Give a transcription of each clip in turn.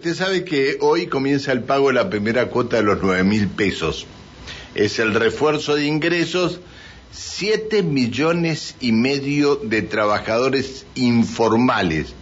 Usted sabe que hoy comienza el pago de la primera cuota de los nueve mil pesos. Es el refuerzo de ingresos. Siete millones y medio de trabajadores informales,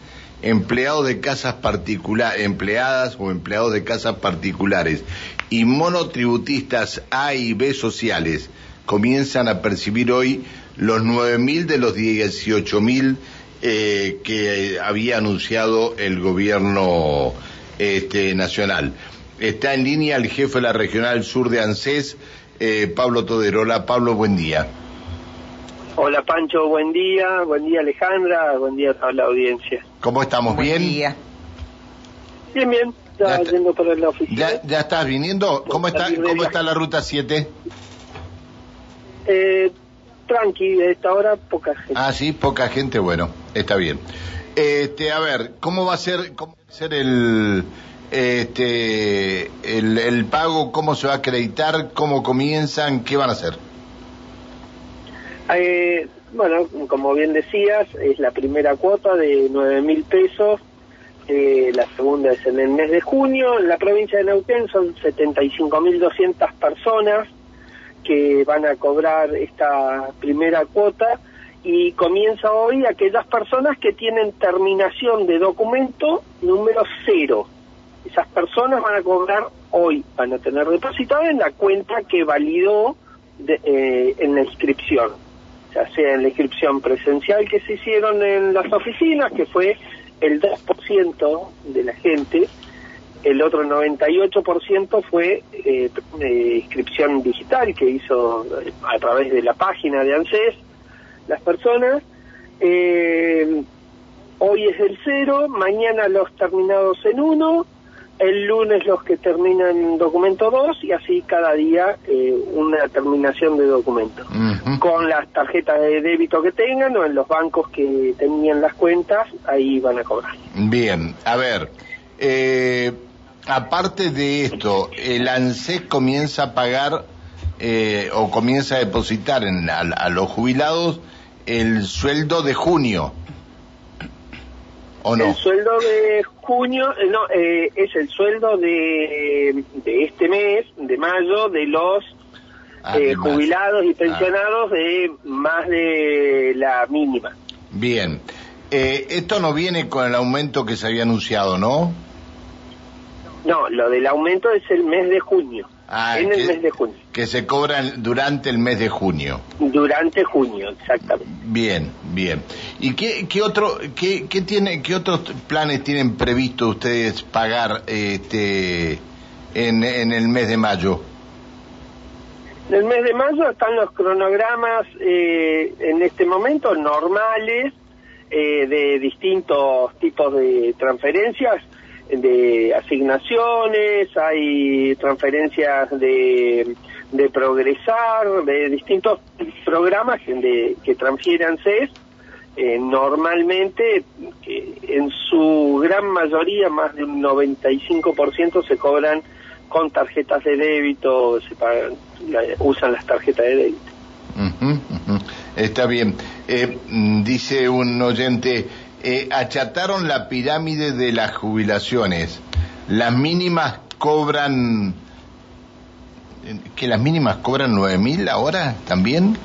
empleados de casas particulares, empleadas o empleados de casas particulares y monotributistas A y B sociales comienzan a percibir hoy los nueve mil de los dieciocho mil eh, que había anunciado el gobierno este, nacional. Está en línea el jefe de la regional sur de ANSES, eh, Pablo Toderola. Pablo, buen día. Hola Pancho, buen día. Buen día Alejandra, buen día a toda la audiencia. ¿Cómo estamos? Buen ¿Bien? día. Bien, bien. Ya, Ya está- yendo para la oficina. ¿Ya, ya estás viniendo? ¿Cómo está, de cómo está la ruta 7? Eh, tranqui, a esta hora poca gente. Ah, sí, poca gente, bueno, está bien. Este, a ver, ¿cómo va a ser, cómo va a ser el, este, el, el pago? ¿Cómo se va a acreditar? ¿Cómo comienzan? ¿Qué van a hacer? Eh, bueno, como bien decías, es la primera cuota de nueve mil pesos. Eh, la segunda es en el mes de junio. En la provincia de Neuquén son 75.200 personas que van a cobrar esta primera cuota y comienza hoy aquellas personas que tienen terminación de documento número cero. Esas personas van a cobrar hoy, van a tener depositado en la cuenta que validó de- eh, en la inscripción, ya sea en la inscripción presencial que se hicieron en las oficinas, que fue el 2% de la gente, el otro 98% fue eh, eh, inscripción digital que hizo eh, a través de la página de ANSES las personas. Eh, hoy es el cero, mañana los terminados en uno, el lunes los que terminan en documento 2 y así cada día eh, una terminación de documento. Con las tarjetas de débito que tengan o en los bancos que tenían las cuentas, ahí van a cobrar. Bien, a ver, eh, aparte de esto, el ANSES comienza a pagar eh, o comienza a depositar en, a, a los jubilados el sueldo de junio, ¿o no? El sueldo de junio, eh, no, eh, es el sueldo de, de este mes, de mayo, de los Ah, eh, jubilados y Ah, pensionados de más de la mínima. bien, Eh, esto no viene con el aumento que se había anunciado, ¿no? No, lo del aumento es el mes de junio, Ah, en el que- mes de junio, Que se cobran durante el mes de junio. durante junio, exactamente. Bien, bien. ¿Y qué, qué otro, qué, qué tiene, qué otros planes tienen previsto ustedes pagar, este, en, en el mes de mayo? En el mes de mayo están los cronogramas eh, en este momento normales eh, de distintos tipos de transferencias, de asignaciones, hay transferencias de, de progresar, de distintos programas que, transfieren CES. Eh, normalmente, que en su gran mayoría, más de un 95% se cobran con tarjetas de débito, se pagan, usan las tarjetas de débito. Está bien. Eh, mm, dice un oyente, eh, achataron la pirámide de las jubilaciones. Las mínimas cobran, eh, que las mínimas cobran nueve mil ahora también.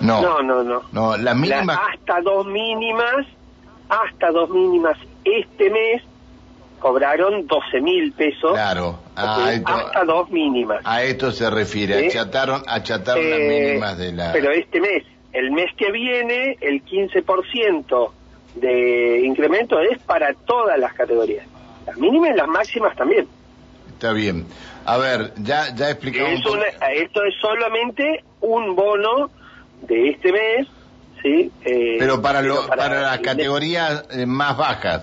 No, No, no, no. no, las La- mínimas, hasta dos mínimas, hasta dos mínimas este mes cobraron 12 mil pesos. claro, a Ok, esto, hasta dos mínimas. a esto se refiere, achataron, achataron las Eh, mínimas de la... Pero este mes, el mes que viene, el 15% de incremento es para todas las categorías. Las mínimas y las máximas también. Está bien. A ver, ya, ya explicamos Es una- esto es solamente un bono de este mes, ¿sí? Eh, Pero para, lo, pero para, las categorías eh, más bajas.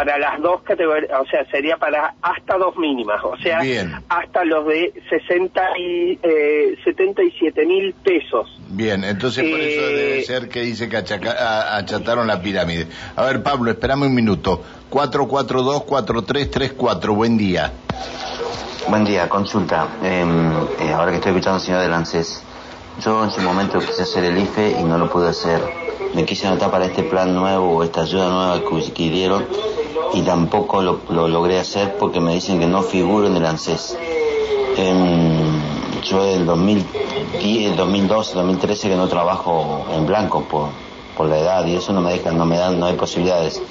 Para las dos categorías, o sea, sería para hasta dos mínimas, o sea, Bien. hasta los de 60 y, eh, 77 mil pesos. Bien, entonces por eso Eh, debe ser que dice que achaca- a- achataron la pirámide. A ver, Pablo, espérame un minuto. 442-4334, buen día. Buen día, consulta. Eh, eh, ahora que estoy escuchando al señor del ANSES, yo en su momento quise hacer el IFE y no lo pude hacer. Me quise anotar para este plan nuevo o esta ayuda nueva que dieron y tampoco lo, logré hacer porque me dicen que no figuro en el ANSES. yo en el 2010, 2012, 2013 que no trabajo en blanco por, por la edad y eso no me deja, no me dan, no hay posibilidades.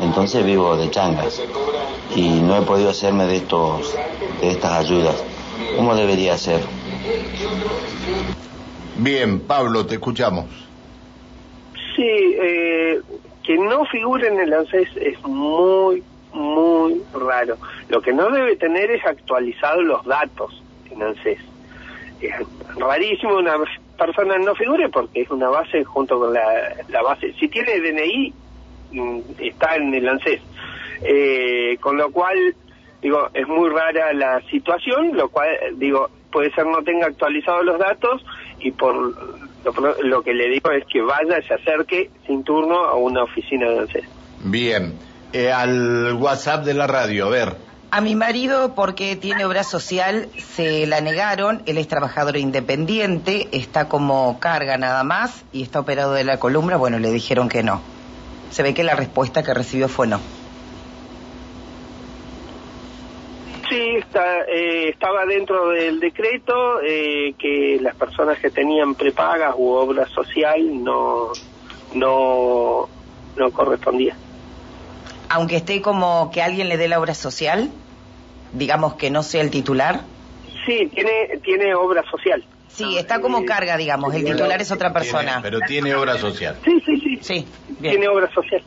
Entonces vivo de changas y no he podido hacerme de estos, de estas ayudas. ¿Cómo debería ser? Bien, Pablo, te escuchamos. Sí, eh, que no figure en el ANSES es muy, muy raro. Lo que no debe tener es actualizados los datos en ANSES. Es rarísimo una persona no figure porque es una base junto con la, la base. Si tiene DNI, mm, está en el ANSES. Eh, con lo cual, digo, es muy rara la situación, lo cual, digo, puede ser no tenga actualizados los datos y por lo, que le digo es que vaya, se acerque sin turno a una oficina de ANSES. Bien, eh, al WhatsApp de la radio, a ver. A mi marido, porque tiene obra social, se la negaron. Él es trabajador independiente, está como carga nada más y está operado de la columna. Bueno, le dijeron que no. Se ve que la respuesta que recibió fue no. Sí, está, eh, estaba dentro del decreto eh, que las personas que tenían prepagas u obra social no, no, no correspondía. Aunque esté como que alguien le dé la obra social, digamos que no sea el titular. Sí, tiene, tiene obra social. Sí, está como carga, digamos, el titular es otra persona. pero tiene obra social. Sí, sí, sí. Sí, tiene obra social.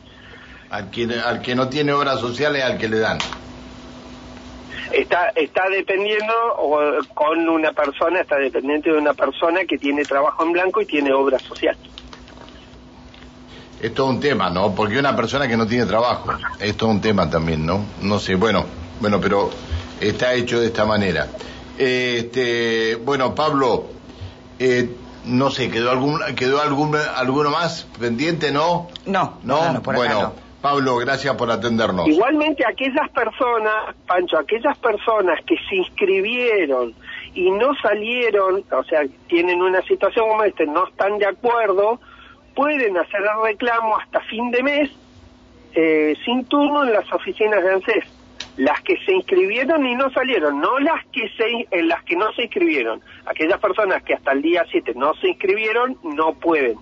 Al que, al que no tiene obra social es al que le dan está está dependiendo o, con una persona, está dependiente de una persona que tiene trabajo en blanco y tiene obra social. Es todo un tema, ¿no? Porque una persona que no tiene trabajo, es todo un tema también, ¿no? No sé, bueno, bueno, pero está hecho de esta manera. Este, bueno, Pablo, eh, no sé, quedó algún quedó algún alguno más pendiente, ¿no? No, no, no, bueno. Pablo, gracias por atendernos. Igualmente aquellas personas, Pancho, aquellas personas que se inscribieron y no salieron, o sea, tienen una situación como esta, no están de acuerdo, pueden hacer el reclamo hasta fin de mes eh, sin turno en las oficinas de ANSES. Las que se inscribieron y no salieron, no las que se, en las que no se inscribieron. Aquellas personas que hasta el día 7 no se inscribieron no pueden.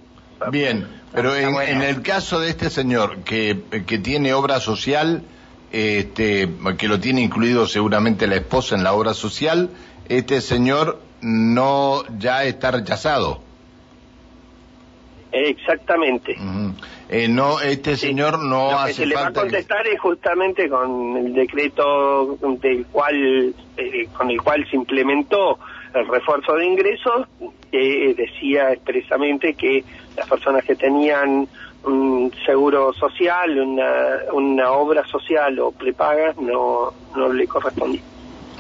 Bien, pero en, el caso de este señor que, que tiene obra social, este, que lo tiene incluido seguramente la esposa en la obra social, este señor no ya está rechazado. Exactamente. eh, no, este señor no lo que se le va a contestar es justamente con el decreto del cual, eh, con el cual se implementó el refuerzo de ingresos, que decía expresamente que las personas que tenían un seguro social, una, una obra social o prepagas, no, no le correspondía.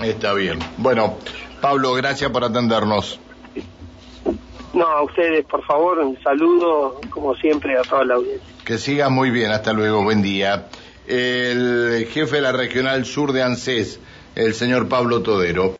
Está bien. Bueno, Pablo, gracias por atendernos. No, a ustedes, por favor, un saludo, como siempre, a toda la audiencia. Que siga muy bien, hasta luego, buen día. El jefe de la Regional Sur de ANSES, el señor Pablo Todero.